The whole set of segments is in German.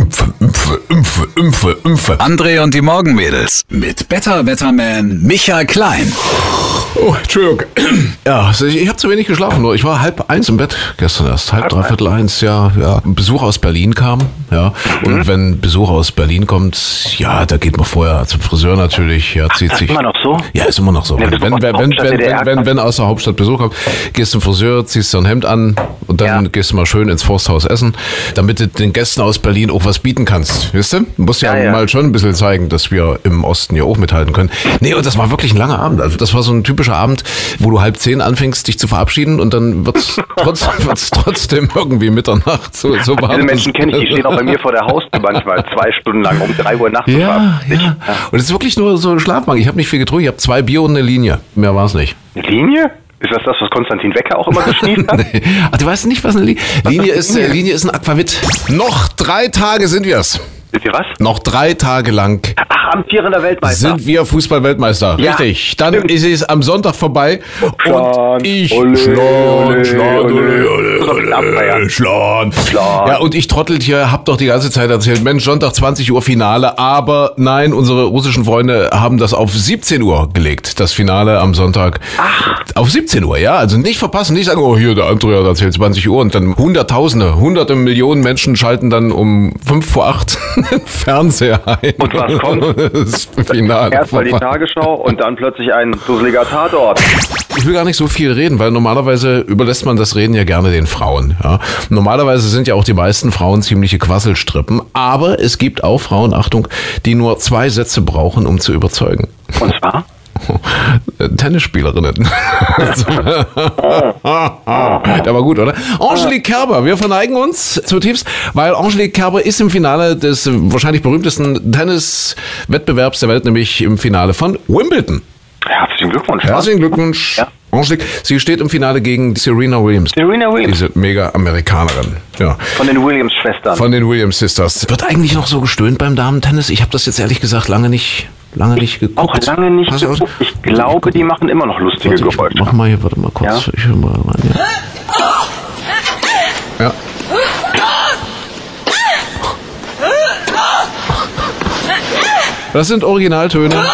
Impfe, Impfe, Impfe, Impfe, Impfe. André und die Morgenmädels mit Better Wetterman Michael Klein. Oh, Entschuldigung. Ja, also ich, habe zu wenig geschlafen. Nur ich war halb eins im Bett gestern erst. Halb, dreiviertel eins, ja, ja. Ein Besuch aus Berlin kam, ja. Und wenn Besuch aus Berlin kommt, ja, da geht man vorher zum Friseur natürlich, ja, zieht sich. immer noch so? Ja, ist immer noch so. Ja, Wenn, wenn, aus wenn, wenn, wenn, DDR wenn, wenn aus der Hauptstadt Besuch kommt, gehst zum Friseur, ziehst dir ein Hemd an und dann Ja. gehst du mal schön ins Forsthaus essen, damit du den Gästen aus Berlin auch was bieten kannst. Weißt du? Du musst ja, Ja, ja. mal schon ein bisschen zeigen, dass wir im Osten ja auch mithalten können. Nee, und das war wirklich ein langer Abend. Also das war so ein typischer Abend, wo du halb zehn anfängst, dich zu verabschieden und dann wird's trotz, wird's trotzdem irgendwie Mitternacht. So, so Diese. Menschen kenne ich, die stehen auch bei mir vor der Haustür manchmal zwei Stunden lang um drei Uhr nachts. Ja, sich. ja. Und es ist wirklich nur so ein Schlafmangel. Ich habe nicht viel getrunken. Ich habe zwei Bier und eine Linie. Mehr war es nicht. Linie? Ist das das, was Konstantin Wecker auch immer geschnieft hat? Ach, du weißt nicht, was eine Linie, Linie ist? Äh, Linie ist ein Aquavit. Noch drei Tage sind wir's. Wisst ihr was? Noch drei Tage lang Ach, amtierender Weltmeister. sind wir Fußball-Weltmeister. Ja, Richtig. Dann stimmt. ist es am Sonntag vorbei. Und ich ole, Schlan, ole, Schlan, ole. ole, ole, Ich ole, abfeiern. Schlan. Schlan. Ja, und ich Trottel hier hab doch die ganze Zeit erzählt, Mensch, Sonntag 20 Uhr Finale, aber nein, unsere russischen Freunde haben das auf 17 Uhr gelegt, das Finale am Sonntag. Auf 17 Uhr, ja, also nicht verpassen, nicht sagen, oh hier, der André hat erzählt 20 Uhr und dann Hunderttausende, hunderte Millionen Menschen schalten dann um 5 vor 8 den Fernseher ein. Und was kommt? Das Finale. Erst mal die. Tagesschau und dann plötzlich ein dusseliger Tatort. Ich will gar nicht so viel reden, weil normalerweise überlässt man das Reden ja gerne den Frauen. Ja. Normalerweise sind ja auch die meisten Frauen ziemliche Quasselstrippen, aber es gibt auch Frauen, Achtung, die nur zwei Sätze brauchen, um zu überzeugen. Und zwar? Tennisspielerinnen. Der war gut, oder? Angelique Kerber, wir verneigen uns zutiefst, weil Angelique Kerber ist im Finale des wahrscheinlich berühmtesten Tenniswettbewerbs der Welt, nämlich im Finale von Wimbledon. Herzlichen Glückwunsch. Herzlichen Glückwunsch, Ja. Angelique. Sie steht im Finale gegen Serena Williams. Serena Williams. Diese Mega-Amerikanerin. Ja. Von den Williams-Schwestern. Von den Williams Sisters. Wird eigentlich noch so gestöhnt beim Damentennis? Ich habe das jetzt ehrlich gesagt lange nicht, lange nicht geguckt. Auch lange nicht geguckt. Ich glaube, die machen immer noch lustige Warte, ich Geräusche. mach mal hier, warte mal kurz. Ja? Ich hör mal rein. Ja. ja. Das sind Originaltöne.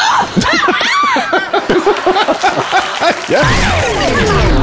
Ja.